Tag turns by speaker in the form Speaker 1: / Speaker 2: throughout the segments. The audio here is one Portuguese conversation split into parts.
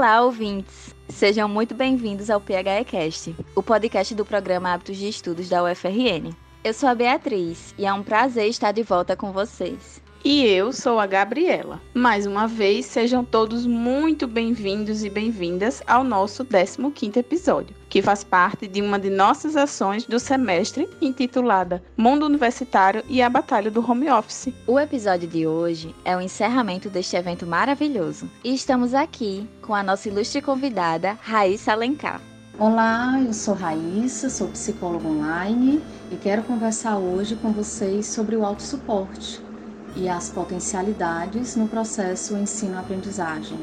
Speaker 1: Olá, ouvintes! Sejam muito bem-vindos ao PHEcast, o podcast do programa Hábitos de Estudos da UFRN. Eu sou a Beatriz e é um prazer estar de volta com vocês.
Speaker 2: E eu sou a Gabriela. Mais uma vez, sejam todos muito bem-vindos e bem-vindas ao nosso 15º episódio, que faz parte de uma de nossas ações do semestre intitulada Mundo Universitário e a Batalha do Home Office.
Speaker 1: O episódio de hoje é o encerramento deste evento maravilhoso. E estamos aqui com a nossa ilustre convidada, Raíssa Alencar.
Speaker 3: Olá, eu sou Raíssa, sou psicóloga online e quero conversar hoje com vocês sobre o autossuporte e as potencialidades no processo ensino-aprendizagem.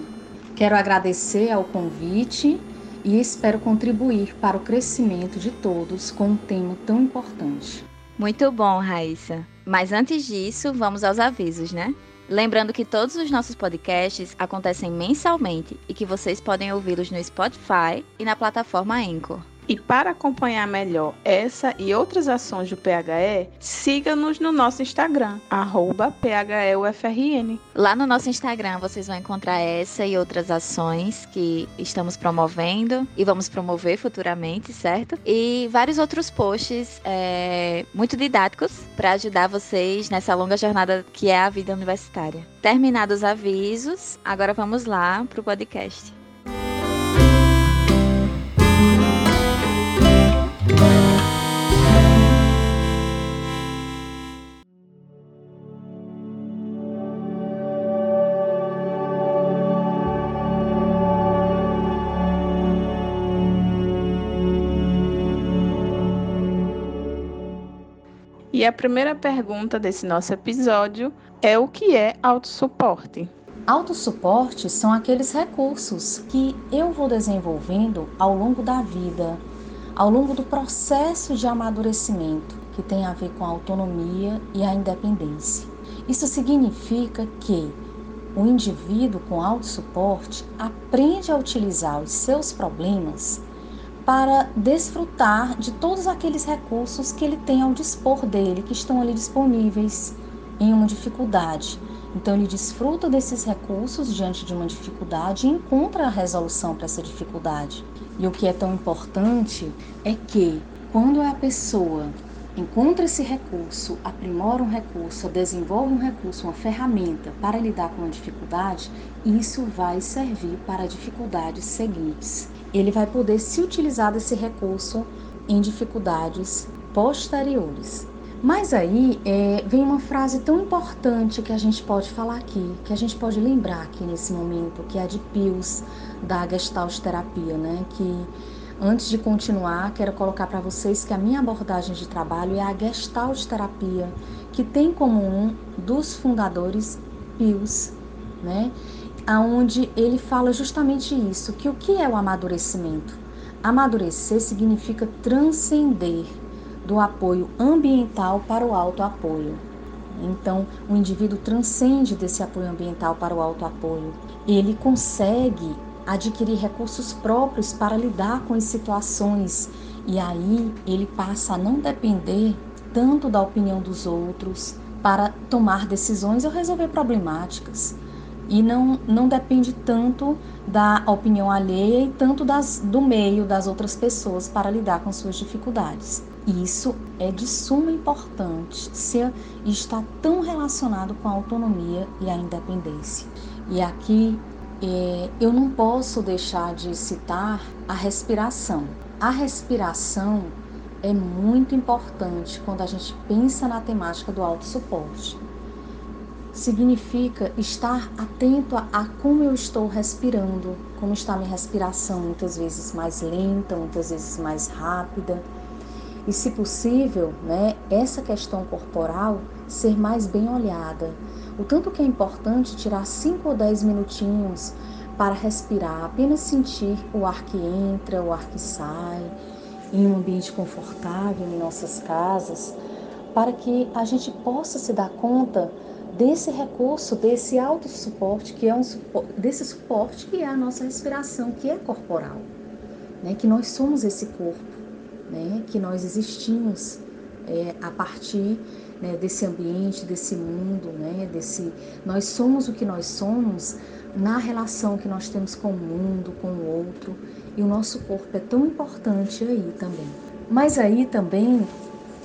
Speaker 3: Quero agradecer ao convite e espero contribuir para o crescimento de todos com um tema tão importante.
Speaker 1: Muito bom, Raíssa. Mas antes disso, vamos aos avisos, né? Lembrando que todos os nossos podcasts acontecem mensalmente e que vocês podem ouvi-los no Spotify e na plataforma Anchor.
Speaker 2: E para acompanhar melhor essa e outras ações do PHE, siga-nos no nosso Instagram, PHEUFRN.
Speaker 1: Lá no nosso Instagram vocês vão encontrar essa e outras ações que estamos promovendo e vamos promover futuramente, certo? E vários outros posts é, muito didáticos para ajudar vocês nessa longa jornada que é a vida universitária. Terminados os avisos, agora vamos lá para o podcast.
Speaker 2: E a primeira pergunta desse nosso episódio é o que é autossuporte?
Speaker 3: Autossuporte são aqueles recursos que eu vou desenvolvendo ao longo da vida, ao longo do processo de amadurecimento, que tem a ver com a autonomia e a independência. Isso significa que o indivíduo com autossuporte aprende a utilizar os seus problemas para desfrutar de todos aqueles recursos que ele tem ao dispor dele, que estão ali disponíveis em uma dificuldade. Então ele desfruta desses recursos diante de uma dificuldade e encontra a resolução para essa dificuldade. E o que é tão importante é que quando a pessoa encontra esse recurso, aprimora um recurso, desenvolve um recurso, uma ferramenta para lidar com uma dificuldade, isso vai servir para dificuldades seguintes ele vai poder se utilizar desse recurso em dificuldades posteriores. Mas aí é, vem uma frase tão importante que a gente pode falar aqui, que a gente pode lembrar aqui nesse momento, que é a de Pius da Gestalt Terapia, né? Que antes de continuar, quero colocar para vocês que a minha abordagem de trabalho é a Gestalt Terapia, que tem como um dos fundadores Pius, né? aonde ele fala justamente isso, que o que é o amadurecimento? Amadurecer significa transcender do apoio ambiental para o autoapoio. Então, o indivíduo transcende desse apoio ambiental para o autoapoio. Ele consegue adquirir recursos próprios para lidar com as situações e aí ele passa a não depender tanto da opinião dos outros para tomar decisões ou resolver problemáticas e não, não depende tanto da opinião alheia e tanto das, do meio das outras pessoas para lidar com suas dificuldades. Isso é de suma importância e está tão relacionado com a autonomia e a independência. E aqui é, eu não posso deixar de citar a respiração. A respiração é muito importante quando a gente pensa na temática do autossuporte significa estar atento a, a, como eu estou respirando, como está minha respiração, muitas vezes mais lenta, muitas vezes mais rápida. E, se possível, né, essa questão corporal ser mais bem olhada. O tanto que é importante tirar 5 ou 10 minutinhos para respirar, apenas sentir o ar que entra, o ar que sai, em um ambiente confortável em nossas casas, para que a gente possa se dar conta desse recurso, desse autossuporte, que é um desse suporte que é a nossa respiração, que é corporal, né? que nós somos esse corpo, né? que nós existimos é, a partir né, desse ambiente, desse mundo, né, desse nós somos o que nós somos na relação que nós temos com o mundo, com o outro, e o nosso corpo é tão importante aí também. Mas aí também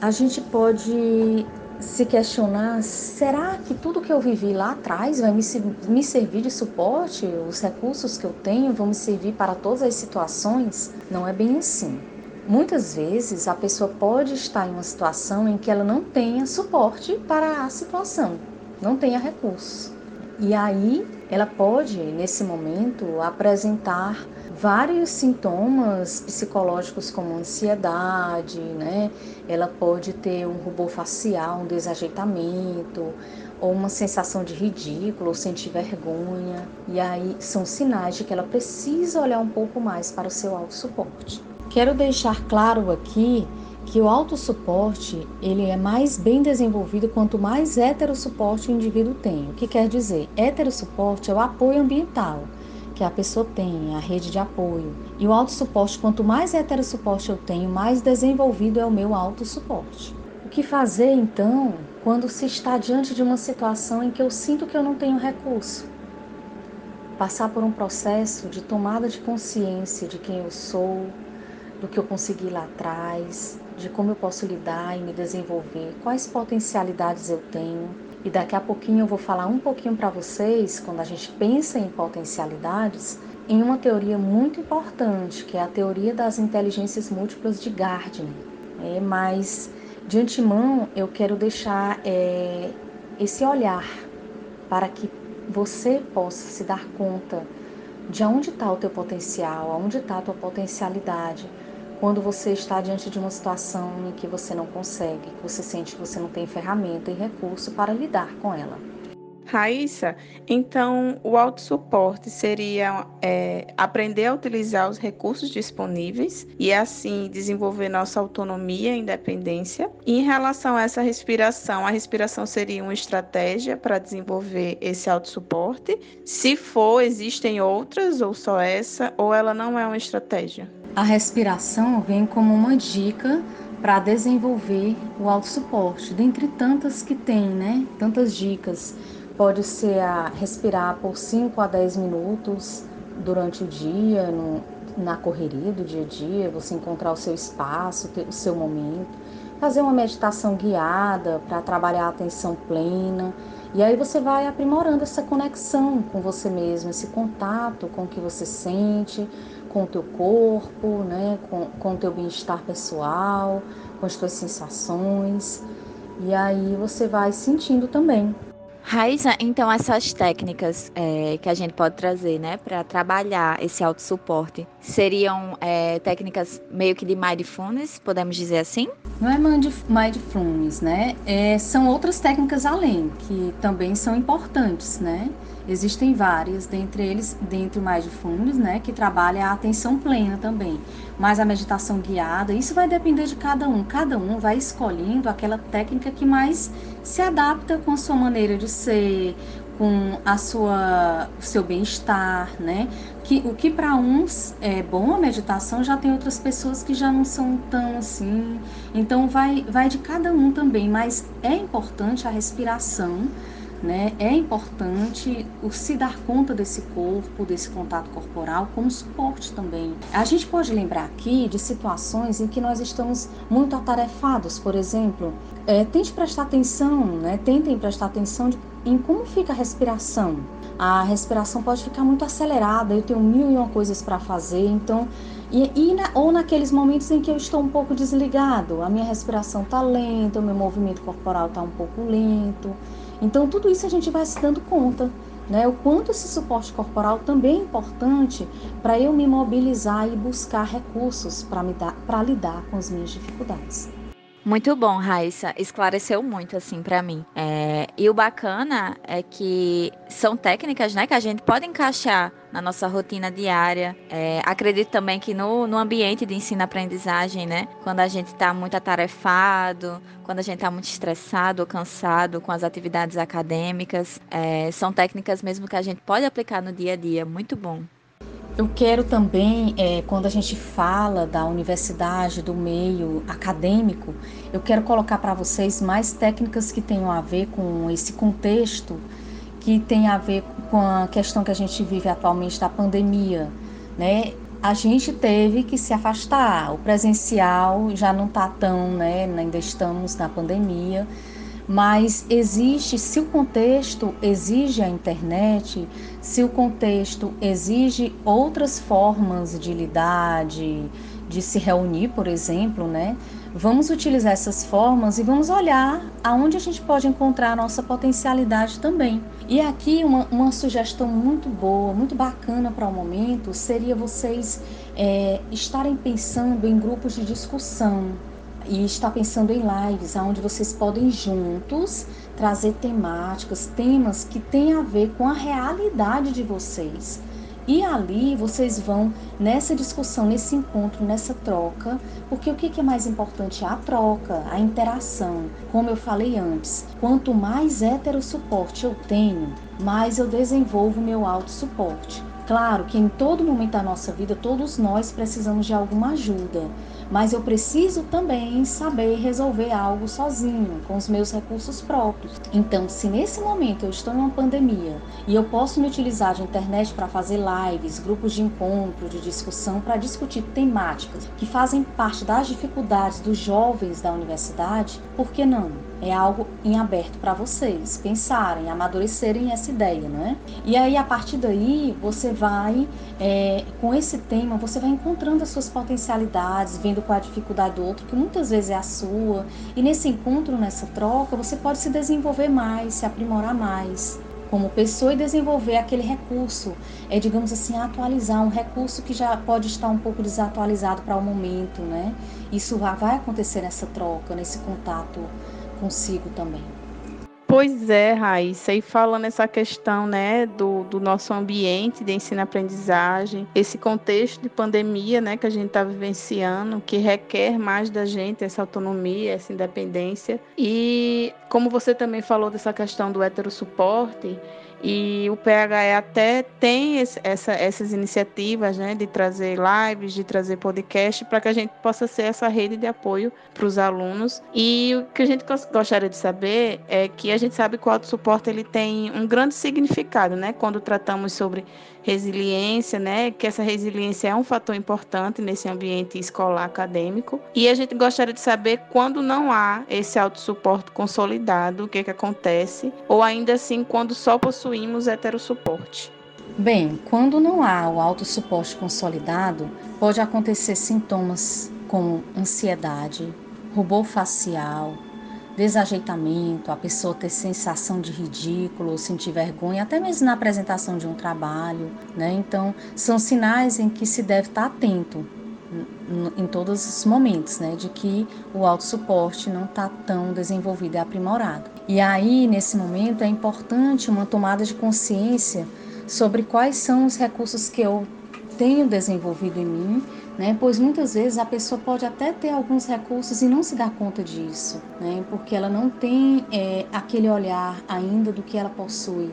Speaker 3: a gente pode se questionar: será que tudo que eu vivi lá atrás vai me, me servir de suporte? Os recursos que eu tenho vão me servir para todas as situações? Não é bem assim. Muitas vezes a pessoa pode estar em uma situação em que ela não tenha suporte para a situação, não tenha recursos. E aí ela pode, nesse momento, apresentar vários sintomas psicológicos como ansiedade, né? Ela pode ter um rubor facial, um desajeitamento, ou uma sensação de ridículo, ou sentir vergonha. E aí são sinais de que ela precisa olhar um pouco mais para o seu autossuporte. Quero deixar claro aqui que o autossuporte ele é mais bem desenvolvido quanto mais heterossuporte o indivíduo tem. O que quer dizer? Heterossuporte é o apoio ambiental que a pessoa tem, a rede de apoio. E o autossuporte, quanto mais heterossuporte eu tenho, mais desenvolvido é o meu autossuporte. O que fazer então quando se está diante de uma situação em que eu sinto que eu não tenho recurso? Passar por um processo de tomada de consciência de quem eu sou, do que eu consegui lá atrás, de como eu posso lidar e me desenvolver, quais potencialidades eu tenho e daqui a pouquinho eu vou falar um pouquinho para vocês, quando a gente pensa em potencialidades, em uma teoria muito importante, que é a teoria das inteligências múltiplas de Gardner. É, mas, de antemão, eu quero deixar é, esse olhar para que você possa se dar conta de onde está o teu potencial, onde está a tua potencialidade, quando você está diante de uma situação em que você não consegue, que você sente que você não tem ferramenta e recurso para lidar com ela.
Speaker 2: Raíssa, então o autossuporte seria é, aprender a utilizar os recursos disponíveis e assim desenvolver nossa autonomia e independência. E em relação a essa respiração, a respiração seria uma estratégia para desenvolver esse autossuporte. Se for, existem outras ou só essa, ou ela não é uma estratégia?
Speaker 3: A respiração vem como uma dica para desenvolver o autossuporte, dentre tantas que tem, né? Tantas dicas. Pode ser a respirar por 5 a 10 minutos durante o dia, no, na correria do dia a dia, você encontrar o seu espaço, o seu momento. Fazer uma meditação guiada para trabalhar a atenção plena. E aí você vai aprimorando essa conexão com você mesmo, esse contato com o que você sente, com o teu corpo, né, com, com o teu bem-estar pessoal, com as tuas sensações. E aí você vai sentindo também.
Speaker 1: Raíssa, então essas técnicas é, que a gente pode trazer, né, para trabalhar esse autossuporte, seriam é, técnicas meio que de mindfulness, podemos dizer assim?
Speaker 3: Não é mindfulness, né? É, são outras técnicas além, que também são importantes, né? Existem várias, dentre eles, dentre o mindfulness, né, que trabalha a atenção plena também. Mas a meditação guiada, isso vai depender de cada um. Cada um vai escolhendo aquela técnica que mais se adapta com a sua maneira de ser, com a sua o seu bem-estar, né? Que o que para uns é bom a meditação, já tem outras pessoas que já não são tão assim. Então vai vai de cada um também, mas é importante a respiração né? É importante o se dar conta desse corpo, desse contato corporal, como suporte também. A gente pode lembrar aqui de situações em que nós estamos muito atarefados, por exemplo, é, tente prestar atenção, né? Tentem prestar atenção de, em como fica a respiração. A respiração pode ficar muito acelerada, eu tenho mil e uma coisas para fazer, então e, e na, ou naqueles momentos em que eu estou um pouco desligado, a minha respiração está lenta, o meu movimento corporal está um pouco lento. Então, tudo isso a gente vai se dando conta. Né? O quanto esse suporte corporal também é importante para eu me mobilizar e buscar recursos para lidar com as minhas dificuldades.
Speaker 1: Muito bom, Raíssa. Esclareceu muito, assim, para mim. É, e o bacana é que são técnicas, né, que a gente pode encaixar na nossa rotina diária. É, acredito também que no, no ambiente de ensino-aprendizagem, né, quando a gente está muito atarefado, quando a gente está muito estressado ou cansado com as atividades acadêmicas, é, são técnicas mesmo que a gente pode aplicar no dia a dia. Muito bom.
Speaker 3: Eu quero também, é, quando a gente fala da universidade, do meio acadêmico, eu quero colocar para vocês mais técnicas que tenham a ver com esse contexto, que tem a ver com a questão que a gente vive atualmente da pandemia, né? A gente teve que se afastar, o presencial já não está tão, né? Ainda estamos na pandemia, mas existe, se o contexto exige a internet, se o contexto exige outras formas de lidar, de, de se reunir, por exemplo, né? Vamos utilizar essas formas e vamos olhar aonde a gente pode encontrar a nossa potencialidade também. E aqui uma, uma sugestão muito boa, muito bacana para o momento seria vocês é, estarem pensando em grupos de discussão, e está pensando em lives, onde vocês podem juntos trazer temáticas, temas que têm a ver com a realidade de vocês. E ali vocês vão nessa discussão, nesse encontro, nessa troca, porque o que é mais importante? A troca, a interação. Como eu falei antes, quanto mais hétero suporte eu tenho, mais eu desenvolvo meu auto suporte. Claro que em todo momento da nossa vida, todos nós precisamos de alguma ajuda, mas eu preciso também saber resolver algo sozinho, com os meus recursos próprios. Então, se nesse momento eu estou numa pandemia e eu posso me utilizar de internet para fazer lives, grupos de encontro, de discussão, para discutir temáticas que fazem parte das dificuldades dos jovens da universidade, por que não? é algo em aberto para vocês pensarem, amadurecerem essa ideia, né? E aí a partir daí você vai é, com esse tema você vai encontrando as suas potencialidades, vendo é a dificuldade do outro, que muitas vezes é a sua, e nesse encontro, nessa troca, você pode se desenvolver mais, se aprimorar mais como pessoa e desenvolver aquele recurso, é digamos assim atualizar um recurso que já pode estar um pouco desatualizado para o momento, né? Isso vai acontecer nessa troca, nesse contato consigo também.
Speaker 2: Pois é, Raíssa, e falando essa questão né, do, do nosso ambiente de ensino-aprendizagem, esse contexto de pandemia né, que a gente está vivenciando, que requer mais da gente essa autonomia, essa independência. E como você também falou dessa questão do heterossuporte, e o PHE até tem essa, essas iniciativas né, de trazer lives, de trazer podcast, para que a gente possa ser essa rede de apoio para os alunos. E o que a gente gostaria de saber é que a gente sabe que o autossuporte ele tem um grande significado, né? Quando tratamos sobre resiliência, né? Que essa resiliência é um fator importante nesse ambiente escolar acadêmico. E a gente gostaria de saber quando não há esse autossuporte consolidado, o que, que acontece, ou ainda assim quando só possuímos heterossuporte.
Speaker 3: Bem, quando não há o autossuporte consolidado, pode acontecer sintomas como ansiedade, rubor facial, desajeitamento, a pessoa ter sensação de ridículo, sentir vergonha, até mesmo na apresentação de um trabalho, né? Então, são sinais em que se deve estar atento em todos os momentos, né, de que o autossuporte não está tão desenvolvido e aprimorado. E aí, nesse momento, é importante uma tomada de consciência sobre quais são os recursos que eu tenho desenvolvido em mim né? Pois muitas vezes a pessoa pode até ter alguns recursos e não se dar conta disso, né? Porque ela não tem é, aquele olhar ainda do que ela possui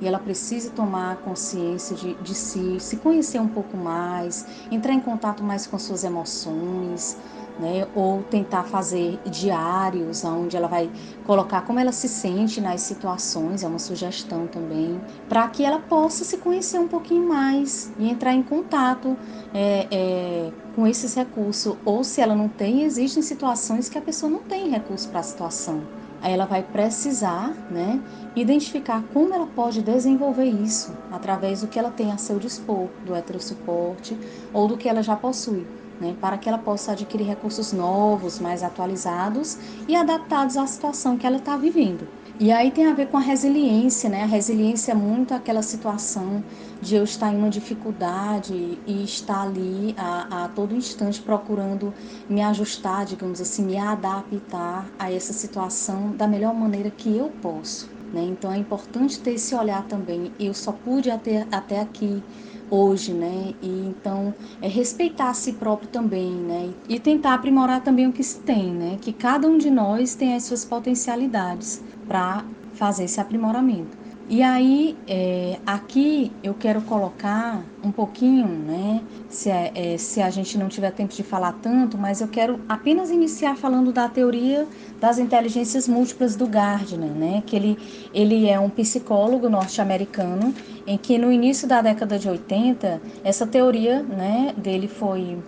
Speaker 3: e ela precisa tomar consciência de, de si, se conhecer um pouco mais, entrar em contato mais com suas emoções, né? Ou tentar fazer diários, onde ela vai colocar como ela se sente nas situações, é uma sugestão também, para que ela possa se conhecer um pouquinho mais e entrar em contato é, é, com esses recursos. Ou se ela não tem, existem situações que a pessoa não tem recurso para a situação. Aí ela vai precisar, né, identificar como ela pode desenvolver isso através do que ela tem a seu dispor, do heterosuporte ou do que ela já possui né, para que ela possa adquirir recursos novos, mais atualizados e adaptados à situação que ela está vivendo. E aí tem a ver com a resiliência, né? A resiliência é muito aquela situação de eu estar em uma dificuldade e estar ali a, a todo instante procurando me ajustar, digamos assim, me adaptar a essa situação da melhor maneira que eu posso. Né? Então é importante ter esse olhar também. Eu só pude até, até aqui hoje, né? E então é respeitar a si próprio também, né? E tentar aprimorar também o que se tem, né? Que cada um de nós tem as suas potencialidades para fazer esse aprimoramento. E aí, é, aqui eu quero colocar um pouquinho, né? Se, é, é, se a gente não tiver tempo de falar tanto, mas eu quero apenas iniciar falando da teoria das inteligências múltiplas do Gardner, né? Que ele, ele é um psicólogo norte-americano em que no início da década de 80, essa teoria, né, dele foi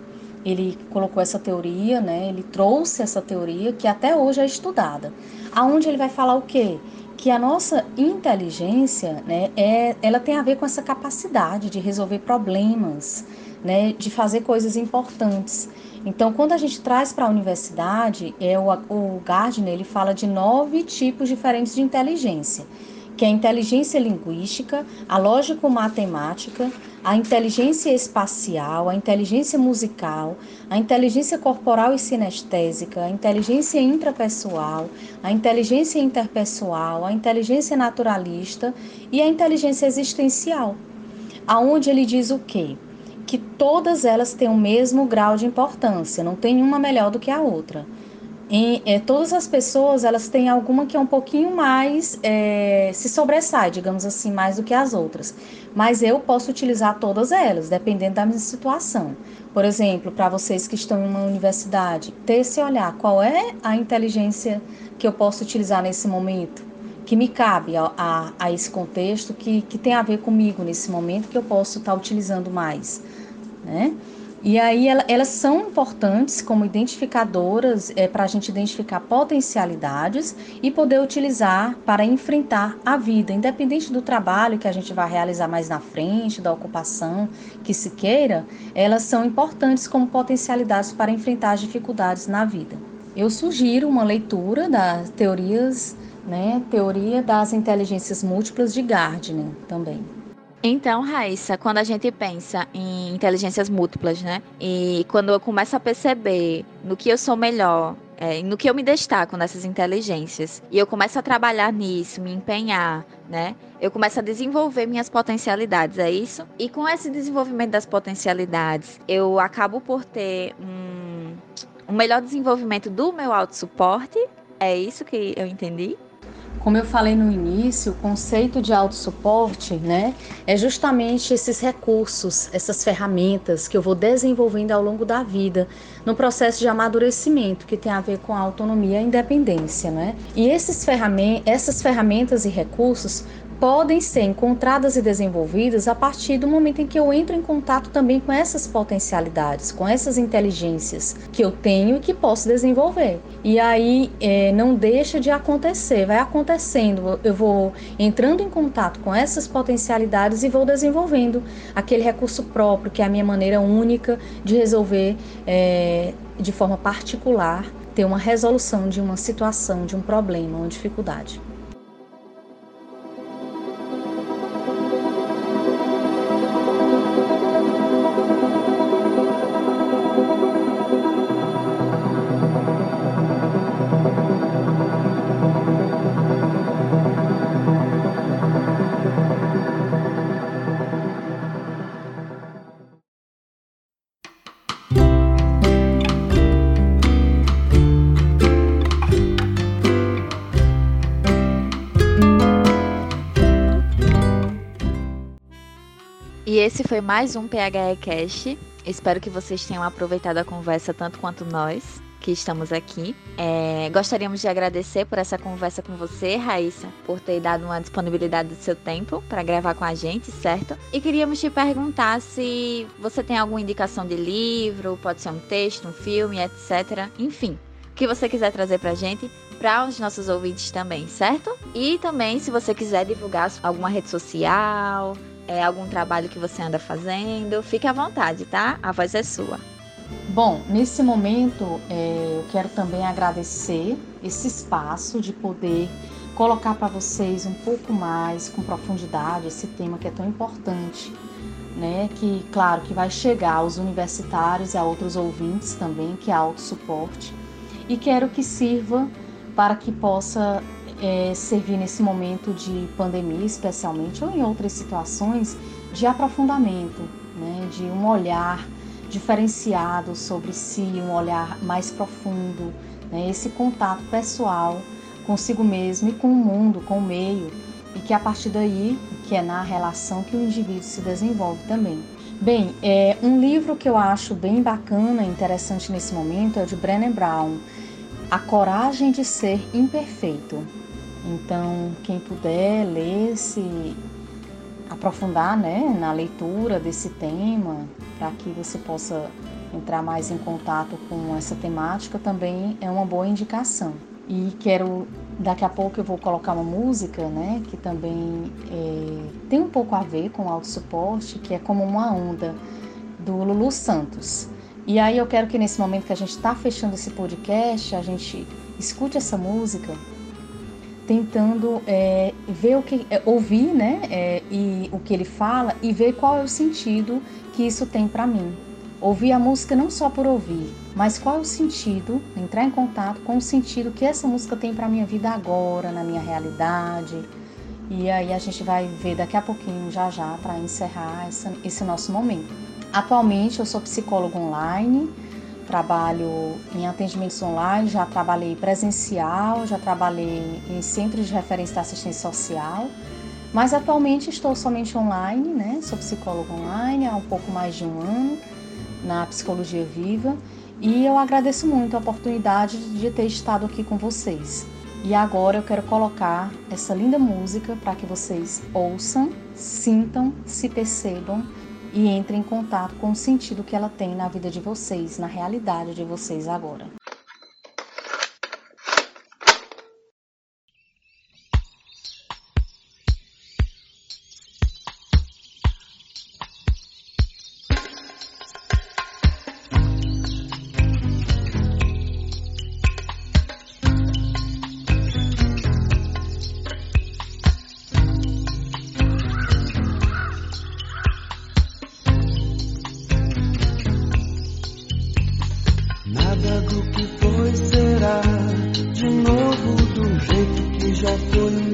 Speaker 3: ele colocou essa teoria, né? Ele trouxe essa teoria que até hoje é estudada. Aonde ele vai falar o quê? Que a nossa inteligência, né, é, ela tem a ver com essa capacidade de resolver problemas, né, de fazer coisas importantes. Então, quando a gente traz para a universidade, é o, o Gardner ele fala de nove tipos diferentes de inteligência que é a inteligência linguística, a lógico-matemática, a inteligência espacial, a inteligência musical, a inteligência corporal e sinestésica, a inteligência intrapessoal, a inteligência interpessoal, a inteligência naturalista e a inteligência existencial. Aonde ele diz o quê? Que todas elas têm o mesmo grau de importância, não tem uma melhor do que a outra em, é, todas as pessoas elas têm alguma que é um pouquinho mais é, se sobressai, digamos assim, mais do que as outras. Mas eu posso utilizar todas elas, dependendo da minha situação. Por exemplo, para vocês que estão em uma universidade, ter esse olhar, qual é a inteligência que eu posso utilizar nesse momento, que me cabe a, a, a esse contexto, que, que tem a ver comigo nesse momento, que eu posso estar tá utilizando mais, né? E aí elas são importantes como identificadoras é, para a gente identificar potencialidades e poder utilizar para enfrentar a vida, independente do trabalho que a gente vai realizar mais na frente, da ocupação que se queira, elas são importantes como potencialidades para enfrentar as dificuldades na vida. Eu sugiro uma leitura das teorias, né, teoria das inteligências múltiplas de Gardner também.
Speaker 1: Então, Raíssa, quando a gente pensa em inteligências múltiplas, né? E quando eu começo a perceber no que eu sou melhor, é, no que eu me destaco nessas inteligências, e eu começo a trabalhar nisso, me empenhar, né? Eu começo a desenvolver minhas potencialidades, é isso? E com esse desenvolvimento das potencialidades, eu acabo por ter um, um melhor desenvolvimento do meu autossuporte, é isso que eu entendi?
Speaker 3: Como eu falei no início, o conceito de autossuporte, né, é justamente esses recursos, essas ferramentas que eu vou desenvolvendo ao longo da vida, no processo de amadurecimento, que tem a ver com a autonomia e a independência, né? E esses ferramentas, essas ferramentas e recursos podem ser encontradas e desenvolvidas a partir do momento em que eu entro em contato também com essas potencialidades, com essas inteligências que eu tenho e que posso desenvolver. E aí é, não deixa de acontecer, vai acontecendo. Eu vou entrando em contato com essas potencialidades e vou desenvolvendo aquele recurso próprio, que é a minha maneira única de resolver é, de forma particular, ter uma resolução de uma situação, de um problema, uma dificuldade.
Speaker 1: Esse foi mais um PHE Cast. Espero que vocês tenham aproveitado a conversa tanto quanto nós que estamos aqui. É, gostaríamos de agradecer por essa conversa com você, Raíssa, por ter dado uma disponibilidade do seu tempo para gravar com a gente, certo? E queríamos te perguntar se você tem alguma indicação de livro, pode ser um texto, um filme, etc. Enfim, o que você quiser trazer para a gente, para os nossos ouvintes também, certo? E também, se você quiser divulgar alguma rede social, é, algum trabalho que você anda fazendo, fique à vontade, tá? A voz é sua.
Speaker 3: Bom, nesse momento é, eu quero também agradecer esse espaço de poder colocar para vocês um pouco mais com profundidade esse tema que é tão importante, né? Que claro que vai chegar aos universitários e a outros ouvintes também, que é autossuporte, e quero que sirva para que possa é, servir nesse momento de pandemia, especialmente, ou em outras situações, de aprofundamento, né, de um olhar diferenciado sobre si, um olhar mais profundo, né, esse contato pessoal consigo mesmo e com o mundo, com o meio, e que a partir daí, que é na relação que o indivíduo se desenvolve também. Bem, é, um livro que eu acho bem bacana interessante nesse momento é o de Brené Brown, A Coragem de Ser Imperfeito. Então, quem puder ler, se aprofundar né, na leitura desse tema, para que você possa entrar mais em contato com essa temática, também é uma boa indicação. E quero, daqui a pouco eu vou colocar uma música, né, que também é, tem um pouco a ver com autossuporte, que é como uma onda, do Lulu Santos. E aí eu quero que nesse momento que a gente está fechando esse podcast, a gente escute essa música, tentando é, ver o que, é, ouvir, né, é, e o que ele fala e ver qual é o sentido que isso tem para mim. Ouvir a música não só por ouvir, mas qual é o sentido, entrar em contato com o sentido que essa música tem para minha vida agora, na minha realidade. E aí a gente vai ver daqui a pouquinho, já já, para encerrar essa, esse nosso momento. Atualmente eu sou psicóloga online, trabalho em atendimentos online, já trabalhei presencial, já trabalhei em centros de referência da assistência social, mas atualmente estou somente online, né? Sou psicóloga online há um pouco mais de um ano na Psicologia Viva e eu agradeço muito a oportunidade de ter estado aqui com vocês. E agora eu quero colocar essa linda música para que vocês ouçam, sintam, se percebam e entrem em contato com o sentido que ela tem na vida de vocês, na realidade de vocês agora.
Speaker 4: Como uma onda no